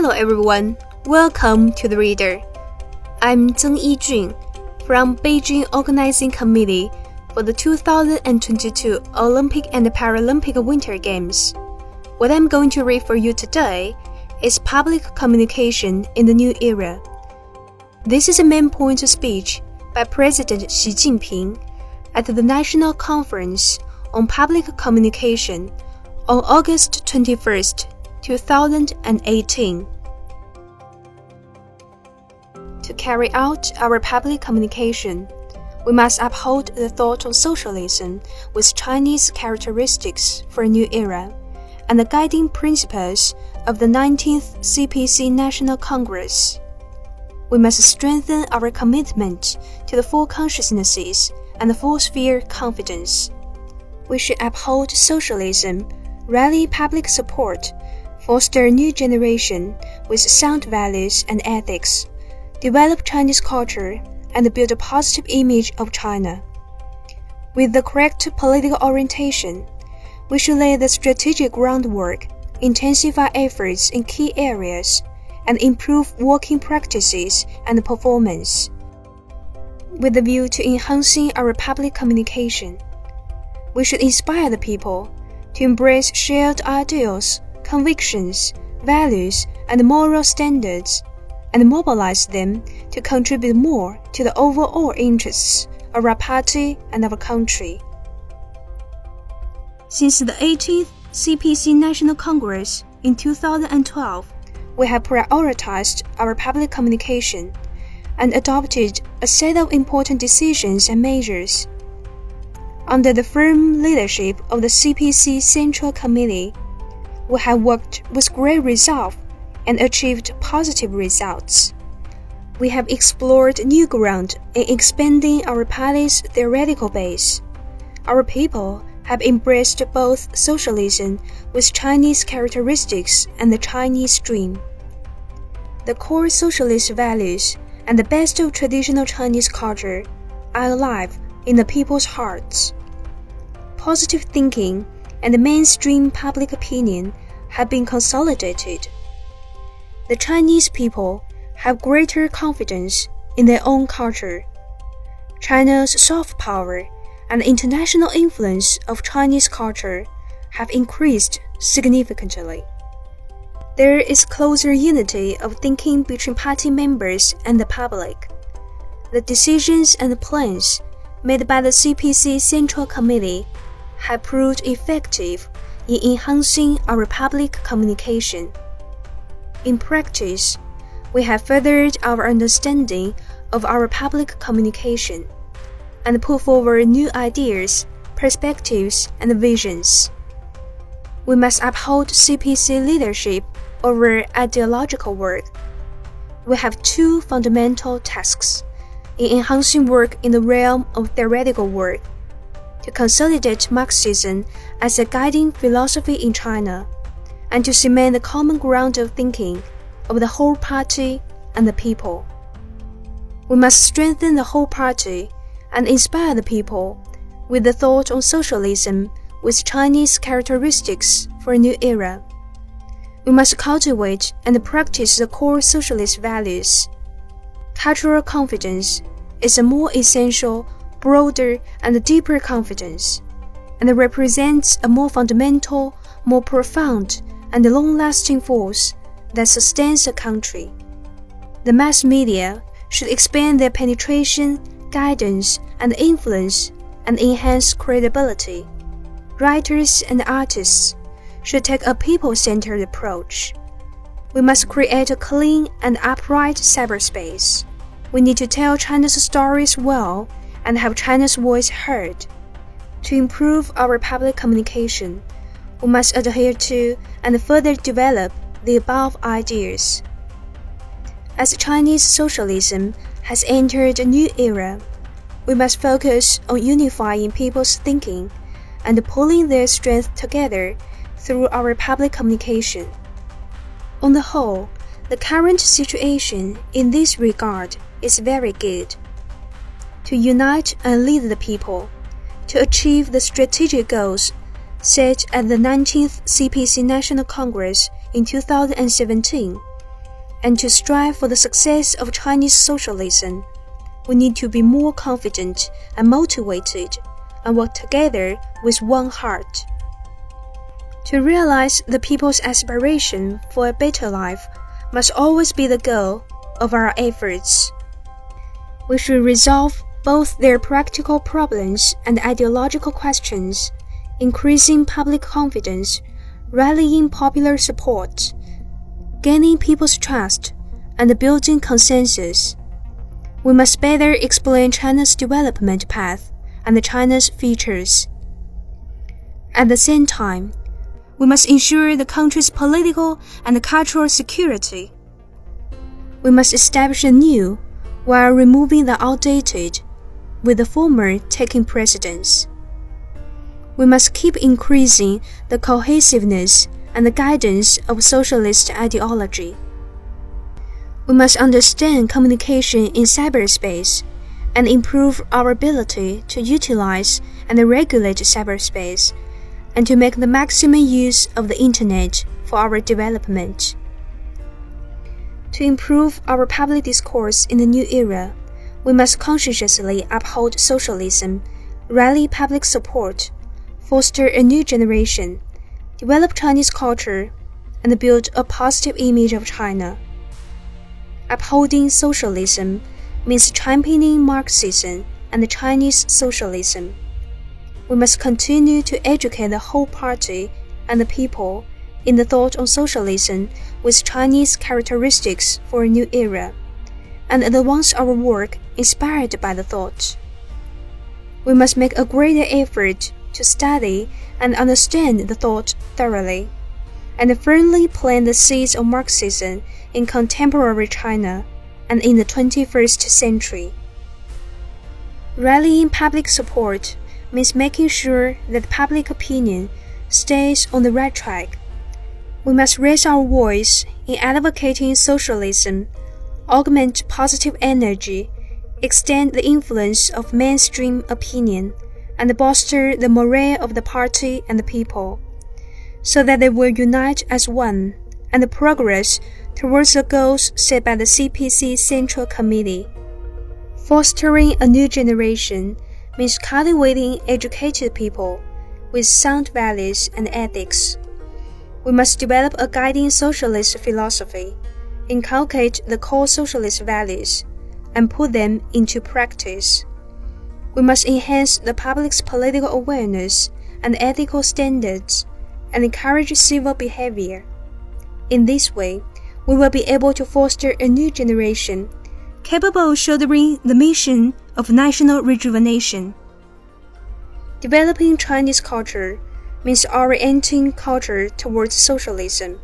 Hello everyone, welcome to the Reader. I'm Zeng Yijun from Beijing Organizing Committee for the 2022 Olympic and Paralympic Winter Games. What I'm going to read for you today is Public Communication in the New Era. This is a main point of speech by President Xi Jinping at the National Conference on Public Communication on August 21st, 2018. To carry out our public communication, we must uphold the thought of socialism with Chinese characteristics for a new era and the guiding principles of the 19th CPC National Congress. We must strengthen our commitment to the four consciousnesses and the four sphere confidence. We should uphold socialism, rally public support, foster a new generation with sound values and ethics, develop Chinese culture, and build a positive image of China. With the correct political orientation, we should lay the strategic groundwork, intensify efforts in key areas, and improve working practices and performance. With the view to enhancing our public communication, we should inspire the people to embrace shared ideals, convictions, values, and moral standards, and mobilize them to contribute more to the overall interests of our party and our country. Since the 18th CPC National Congress in 2012, we have prioritized our public communication and adopted a set of important decisions and measures. Under the firm leadership of the CPC Central Committee, we have worked with great resolve and achieved positive results. We have explored new ground in expanding our party's theoretical base. Our people have embraced both socialism with Chinese characteristics and the Chinese dream. The core socialist values and the best of traditional Chinese culture are alive in the people's hearts. Positive thinking and the mainstream public opinion have been consolidated. The Chinese people have greater confidence in their own culture. China's soft power and the international influence of Chinese culture have increased significantly. There is closer unity of thinking between party members and the public. The decisions and plans made by the CPC Central Committee have proved effective in enhancing our public communication. In practice, we have furthered our understanding of our public communication and put forward new ideas, perspectives, and visions. We must uphold CPC leadership over ideological work. We have two fundamental tasks in enhancing work in the realm of theoretical work to consolidate Marxism as a guiding philosophy in China and to cement the common ground of thinking of the whole party and the people. We must strengthen the whole party and inspire the people with the thought on socialism with Chinese characteristics for a new era. We must cultivate and practice the core socialist values. Cultural confidence is a more essential, broader, and deeper confidence, and represents a more fundamental, more profound, and long lasting force that sustains a country. The mass media should expand their penetration guidance, and influence and enhance credibility. Writers and artists should take a people centered approach. We must create a clean and upright cyberspace. We need to tell China's stories well and have China's voice heard. To improve our public communication, we must adhere to and further develop the above ideas. As Chinese socialism has entered a new era, we must focus on unifying people's thinking and pulling their strength together through our public communication. On the whole, the current situation in this regard is very good. To unite and lead the people, to achieve the strategic goals set at the 19th CPC National Congress in 2017 and to strive for the success of Chinese socialism, we need to be more confident and motivated and work together with one heart. To realize the people's aspiration for a better life must always be the goal of our efforts. We should resolve both their practical problems and ideological questions, increasing public confidence, rallying popular support, gaining people's trust, and building consensus. We must better explain China's development path and China's features. At the same time, we must ensure the country's political and cultural security. We must establish a new while removing the outdated, with the former taking precedence. We must keep increasing the cohesiveness and the guidance of socialist ideology. We must understand communication in cyberspace and improve our ability to utilize and regulate cyberspace and to make the maximum use of the Internet for our development. To improve our public discourse in the new era, we must conscientiously uphold socialism, rally public support, foster a new generation, develop Chinese culture, and build a positive image of China. Upholding socialism means championing Marxism and Chinese socialism we must continue to educate the whole party and the people in the thought on socialism with Chinese characteristics for a new era, and advance our work inspired by the thought. We must make a greater effort to study and understand the thought thoroughly, and firmly plant the seeds of Marxism in contemporary China and in the 21st century. Rallying public support means making sure that public opinion stays on the right track. We must raise our voice in advocating socialism, augment positive energy, extend the influence of mainstream opinion, and bolster the morale of the party and the people, so that they will unite as one and progress towards the goals set by the CPC Central Committee. Fostering a new generation means cultivating educated people with sound values and ethics. We must develop a guiding socialist philosophy, inculcate the core socialist values, and put them into practice. We must enhance the public's political awareness and ethical standards and encourage civil behavior. In this way, we will be able to foster a new generation capable of shouldering the mission of national rejuvenation. Developing Chinese culture means orienting culture towards socialism.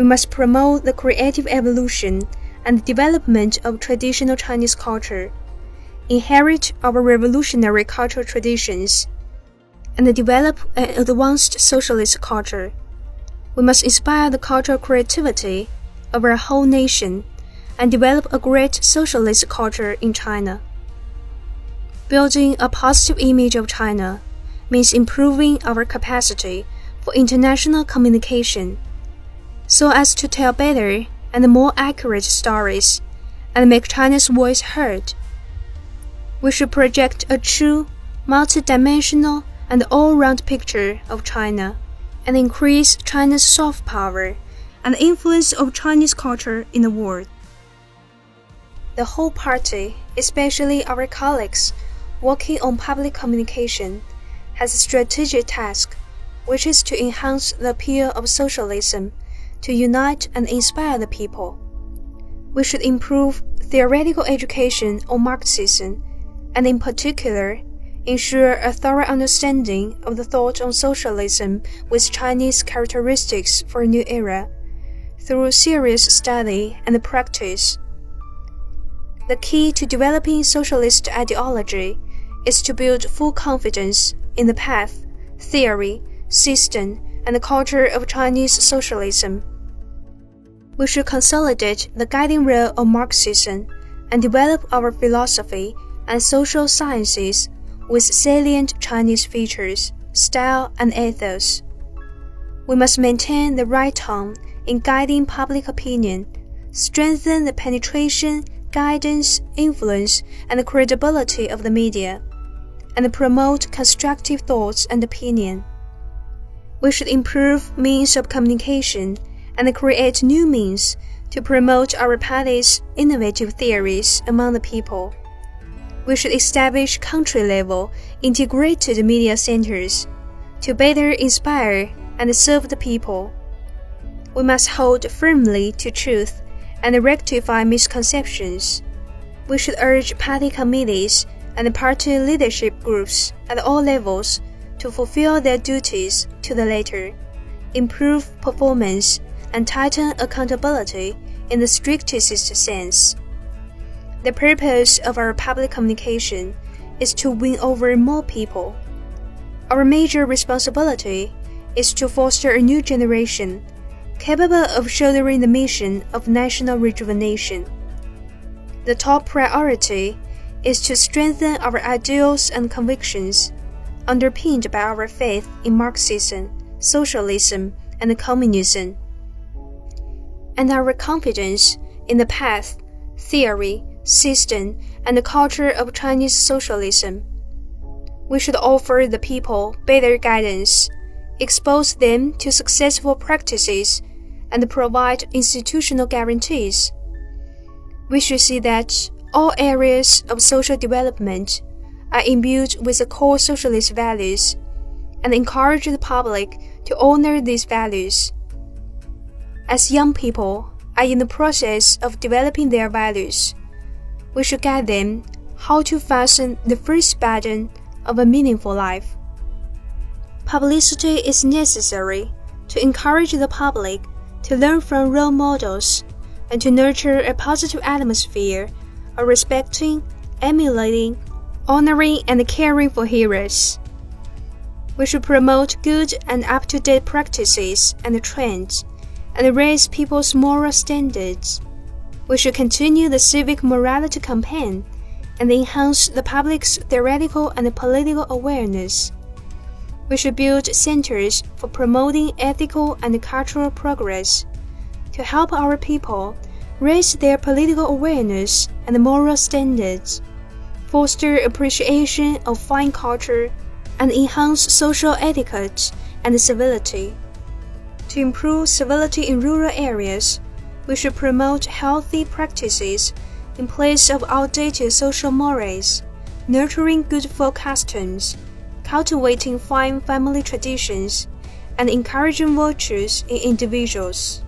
We must promote the creative evolution and development of traditional Chinese culture, inherit our revolutionary cultural traditions, and develop an advanced socialist culture. We must inspire the cultural creativity of our whole nation and develop a great socialist culture in China. Building a positive image of China means improving our capacity for international communication so as to tell better and more accurate stories and make China's voice heard. We should project a true, multidimensional, and all round picture of China and increase China's soft power and influence of Chinese culture in the world. The whole party, especially our colleagues working on public communication, has a strategic task, which is to enhance the appeal of socialism, to unite and inspire the people. We should improve theoretical education on Marxism, and in particular, ensure a thorough understanding of the thought on socialism with Chinese characteristics for a new era, through serious study and practice. The key to developing socialist ideology is to build full confidence in the path, theory, system, and the culture of Chinese socialism. We should consolidate the guiding role of Marxism and develop our philosophy and social sciences with salient Chinese features, style, and ethos. We must maintain the right tone in guiding public opinion strengthen the penetration, guidance, influence, and credibility of the media, and promote constructive thoughts and opinion. We should improve means of communication and create new means to promote our party's innovative theories among the people. We should establish country level integrated media centers to better inspire and serve the people. We must hold firmly to truth and rectify misconceptions. We should urge party committees and party leadership groups at all levels to fulfill their duties to the letter, improve performance, and tighten accountability in the strictest sense. The purpose of our public communication is to win over more people. Our major responsibility is to foster a new generation capable of shouldering the mission of national rejuvenation. The top priority is to strengthen our ideals and convictions, underpinned by our faith in Marxism, socialism, and communism, and our confidence in the path, theory, system, and the culture of Chinese socialism. We should offer the people better guidance, expose them to successful practices and provide institutional guarantees. We should see that all areas of social development are imbued with the core socialist values and encourage the public to honor these values. As young people are in the process of developing their values, we should guide them how to fasten the first button of a meaningful life. Publicity is necessary to encourage the public to learn from role models, and to nurture a positive atmosphere of respecting, emulating, honoring, and caring for heroes. We should promote good and up to date practices and trends and raise people's moral standards. We should continue the civic morality campaign and enhance the public's theoretical and political awareness. We should build centers for promoting ethical and cultural progress to help our people raise their political awareness and moral standards, foster appreciation of fine culture, and enhance social etiquette and civility. To improve civility in rural areas, we should promote healthy practices in place of outdated social mores, nurturing good folk customs cultivating fine family traditions, and encouraging virtues in individuals.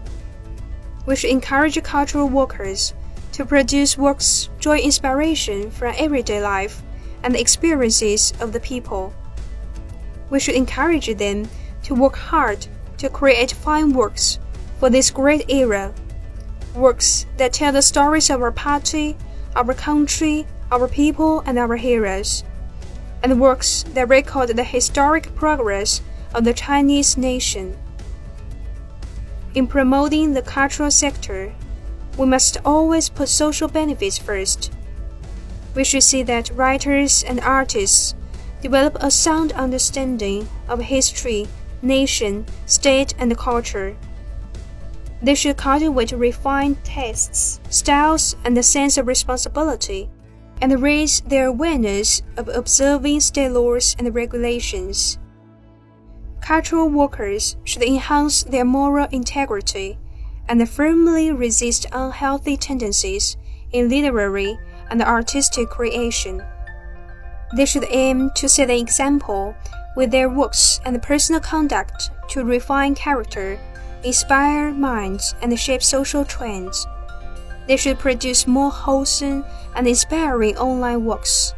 We should encourage cultural workers to produce works drawing inspiration from everyday life and the experiences of the people. We should encourage them to work hard to create fine works for this great era, works that tell the stories of our party, our country, our people, and our heroes and works that record the historic progress of the Chinese nation. In promoting the cultural sector, we must always put social benefits first. We should see that writers and artists develop a sound understanding of history, nation, state, and culture. They should cultivate refined tastes, styles, and a sense of responsibility and raise their awareness of observing state laws and regulations. Cultural workers should enhance their moral integrity and firmly resist unhealthy tendencies in literary and artistic creation. They should aim to set an example with their works and personal conduct to refine character, inspire minds, and shape social trends. They should produce more wholesome and inspiring online works.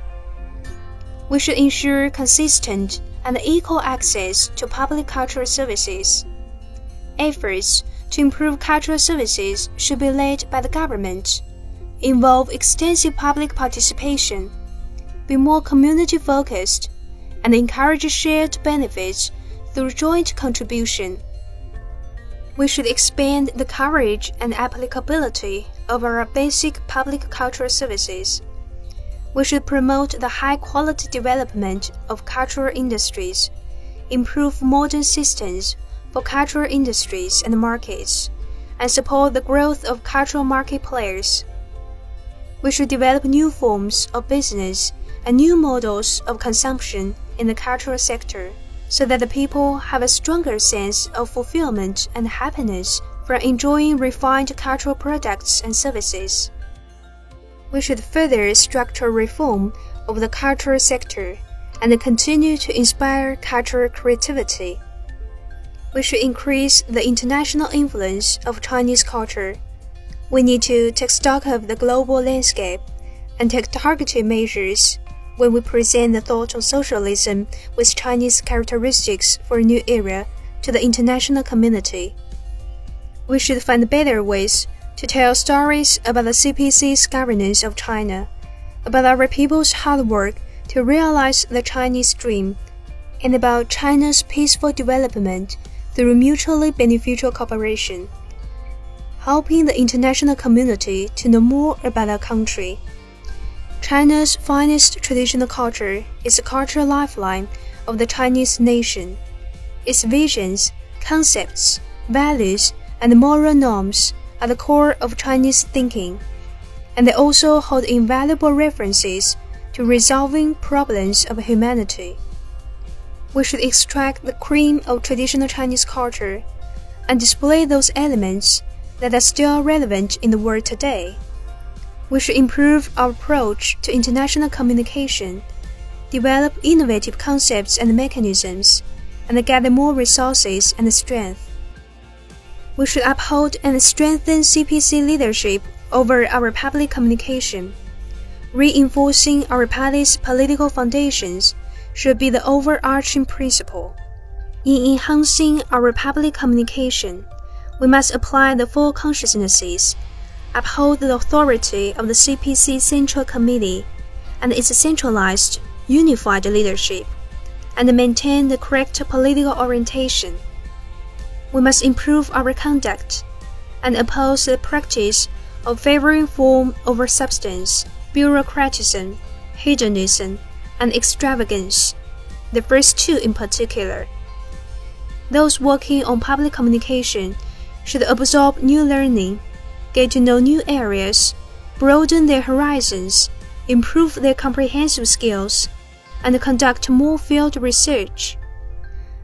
We should ensure consistent and equal access to public cultural services. Efforts to improve cultural services should be led by the government, involve extensive public participation, be more community focused, and encourage shared benefits through joint contribution. We should expand the coverage and applicability of our basic public cultural services. We should promote the high quality development of cultural industries, improve modern systems for cultural industries and markets, and support the growth of cultural market players. We should develop new forms of business and new models of consumption in the cultural sector so that the people have a stronger sense of fulfillment and happiness from enjoying refined cultural products and services. We should further structural reform of the cultural sector and continue to inspire cultural creativity. We should increase the international influence of Chinese culture. We need to take stock of the global landscape and take targeted measures when we present the thought of socialism with Chinese characteristics for a new era to the international community. We should find better ways to tell stories about the CPC's governance of China, about our people's hard work to realize the Chinese dream, and about China's peaceful development through mutually beneficial cooperation, helping the international community to know more about our country. China's finest traditional culture is the cultural lifeline of the Chinese nation. Its visions, concepts, values, and moral norms are the core of Chinese thinking, and they also hold invaluable references to resolving problems of humanity. We should extract the cream of traditional Chinese culture and display those elements that are still relevant in the world today. We should improve our approach to international communication, develop innovative concepts and mechanisms, and gather more resources and strength. We should uphold and strengthen CPC leadership over our public communication. Reinforcing our party's political foundations should be the overarching principle. In enhancing our public communication, we must apply the four consciousnesses uphold the authority of the CPC Central Committee and its centralized, unified leadership, and maintain the correct political orientation. We must improve our conduct and oppose the practice of favoring form over substance, bureaucratism, hedonism, and extravagance, the first two in particular. Those working on public communication should absorb new learning get to know new areas, broaden their horizons, improve their comprehensive skills, and conduct more field research.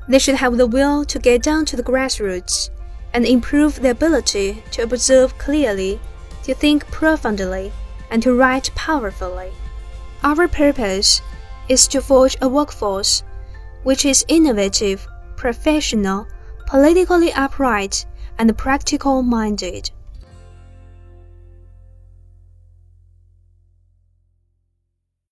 They should have the will to get down to the grassroots and improve their ability to observe clearly, to think profoundly, and to write powerfully. Our purpose is to forge a workforce which is innovative, professional, politically upright, and practical minded.